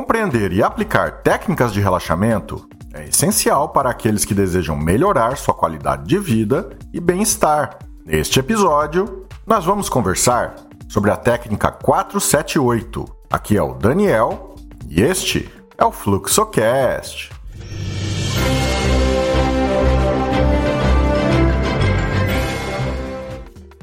Compreender e aplicar técnicas de relaxamento é essencial para aqueles que desejam melhorar sua qualidade de vida e bem-estar. Neste episódio, nós vamos conversar sobre a técnica 478. Aqui é o Daniel e este é o FluxoCast.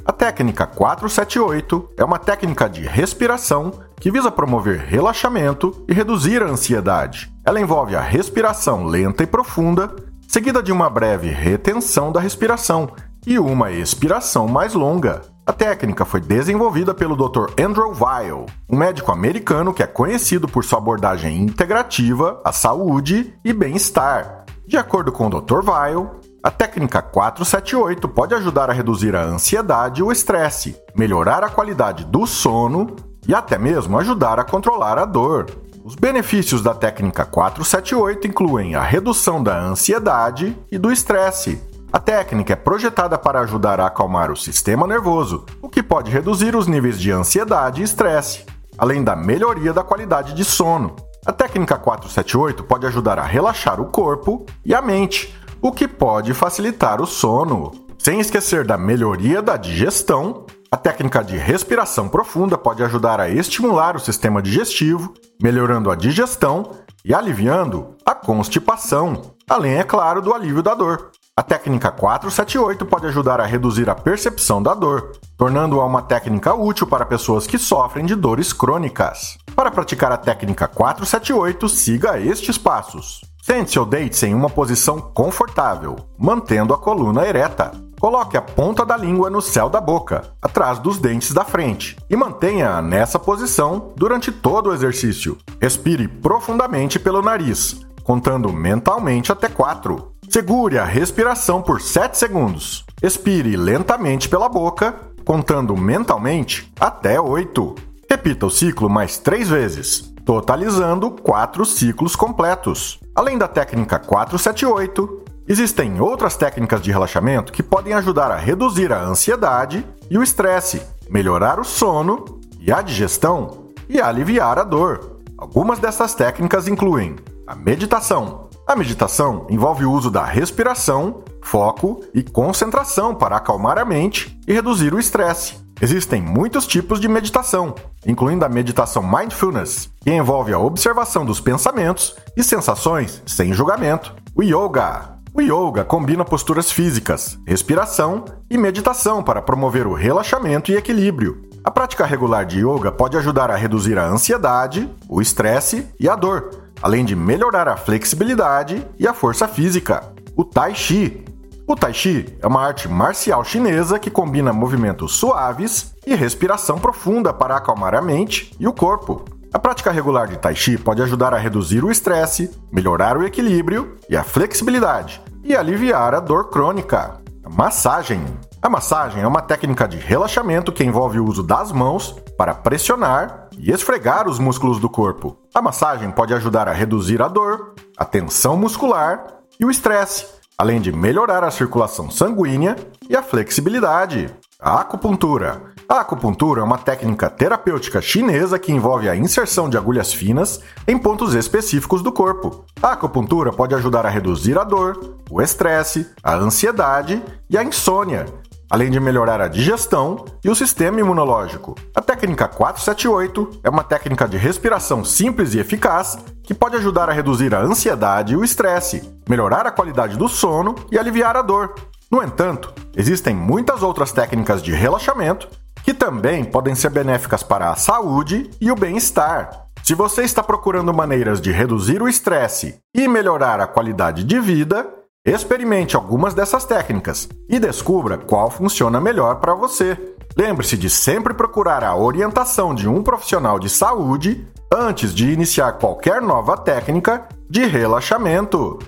A técnica 478 é uma técnica de respiração que visa promover relaxamento e reduzir a ansiedade. Ela envolve a respiração lenta e profunda, seguida de uma breve retenção da respiração e uma expiração mais longa. A técnica foi desenvolvida pelo Dr. Andrew Weil, um médico americano que é conhecido por sua abordagem integrativa à saúde e bem-estar. De acordo com o Dr. Weil, a técnica 478 pode ajudar a reduzir a ansiedade e o estresse, melhorar a qualidade do sono e até mesmo ajudar a controlar a dor. Os benefícios da técnica 478 incluem a redução da ansiedade e do estresse. A técnica é projetada para ajudar a acalmar o sistema nervoso, o que pode reduzir os níveis de ansiedade e estresse, além da melhoria da qualidade de sono. A técnica 478 pode ajudar a relaxar o corpo e a mente, o que pode facilitar o sono. Sem esquecer da melhoria da digestão, a técnica de respiração profunda pode ajudar a estimular o sistema digestivo, melhorando a digestão e aliviando a constipação, além, é claro, do alívio da dor. A técnica 478 pode ajudar a reduzir a percepção da dor, tornando-a uma técnica útil para pessoas que sofrem de dores crônicas. Para praticar a técnica 478, siga estes passos. Sente-se ou deite-se em uma posição confortável, mantendo a coluna ereta. Coloque a ponta da língua no céu da boca, atrás dos dentes da frente, e mantenha-a nessa posição durante todo o exercício. Respire profundamente pelo nariz, contando mentalmente até 4. Segure a respiração por 7 segundos. Expire lentamente pela boca, contando mentalmente até 8. Repita o ciclo mais 3 vezes, totalizando 4 ciclos completos. Além da técnica 478, existem outras técnicas de relaxamento que podem ajudar a reduzir a ansiedade e o estresse, melhorar o sono e a digestão e aliviar a dor. Algumas dessas técnicas incluem a meditação. A meditação envolve o uso da respiração, foco e concentração para acalmar a mente e reduzir o estresse. Existem muitos tipos de meditação, incluindo a meditação mindfulness, que envolve a observação dos pensamentos e sensações sem julgamento. O yoga. O yoga combina posturas físicas, respiração e meditação para promover o relaxamento e equilíbrio. A prática regular de yoga pode ajudar a reduzir a ansiedade, o estresse e a dor, além de melhorar a flexibilidade e a força física. O tai chi o Tai Chi é uma arte marcial chinesa que combina movimentos suaves e respiração profunda para acalmar a mente e o corpo. A prática regular de Tai Chi pode ajudar a reduzir o estresse, melhorar o equilíbrio e a flexibilidade e aliviar a dor crônica. A massagem. A massagem é uma técnica de relaxamento que envolve o uso das mãos para pressionar e esfregar os músculos do corpo. A massagem pode ajudar a reduzir a dor, a tensão muscular e o estresse além de melhorar a circulação sanguínea e a flexibilidade. A acupuntura. A acupuntura é uma técnica terapêutica chinesa que envolve a inserção de agulhas finas em pontos específicos do corpo. A acupuntura pode ajudar a reduzir a dor, o estresse, a ansiedade e a insônia, além de melhorar a digestão e o sistema imunológico. A técnica 478 é uma técnica de respiração simples e eficaz que pode ajudar a reduzir a ansiedade e o estresse, melhorar a qualidade do sono e aliviar a dor. No entanto, existem muitas outras técnicas de relaxamento que também podem ser benéficas para a saúde e o bem-estar. Se você está procurando maneiras de reduzir o estresse e melhorar a qualidade de vida, Experimente algumas dessas técnicas e descubra qual funciona melhor para você. Lembre-se de sempre procurar a orientação de um profissional de saúde antes de iniciar qualquer nova técnica de relaxamento.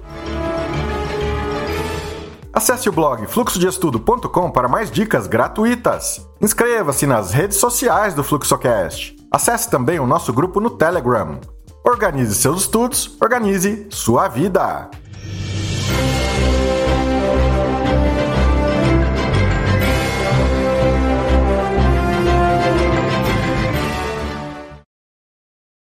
Acesse o blog fluxodeestudo.com para mais dicas gratuitas. Inscreva-se nas redes sociais do Fluxocast. Acesse também o nosso grupo no Telegram. Organize seus estudos, organize sua vida.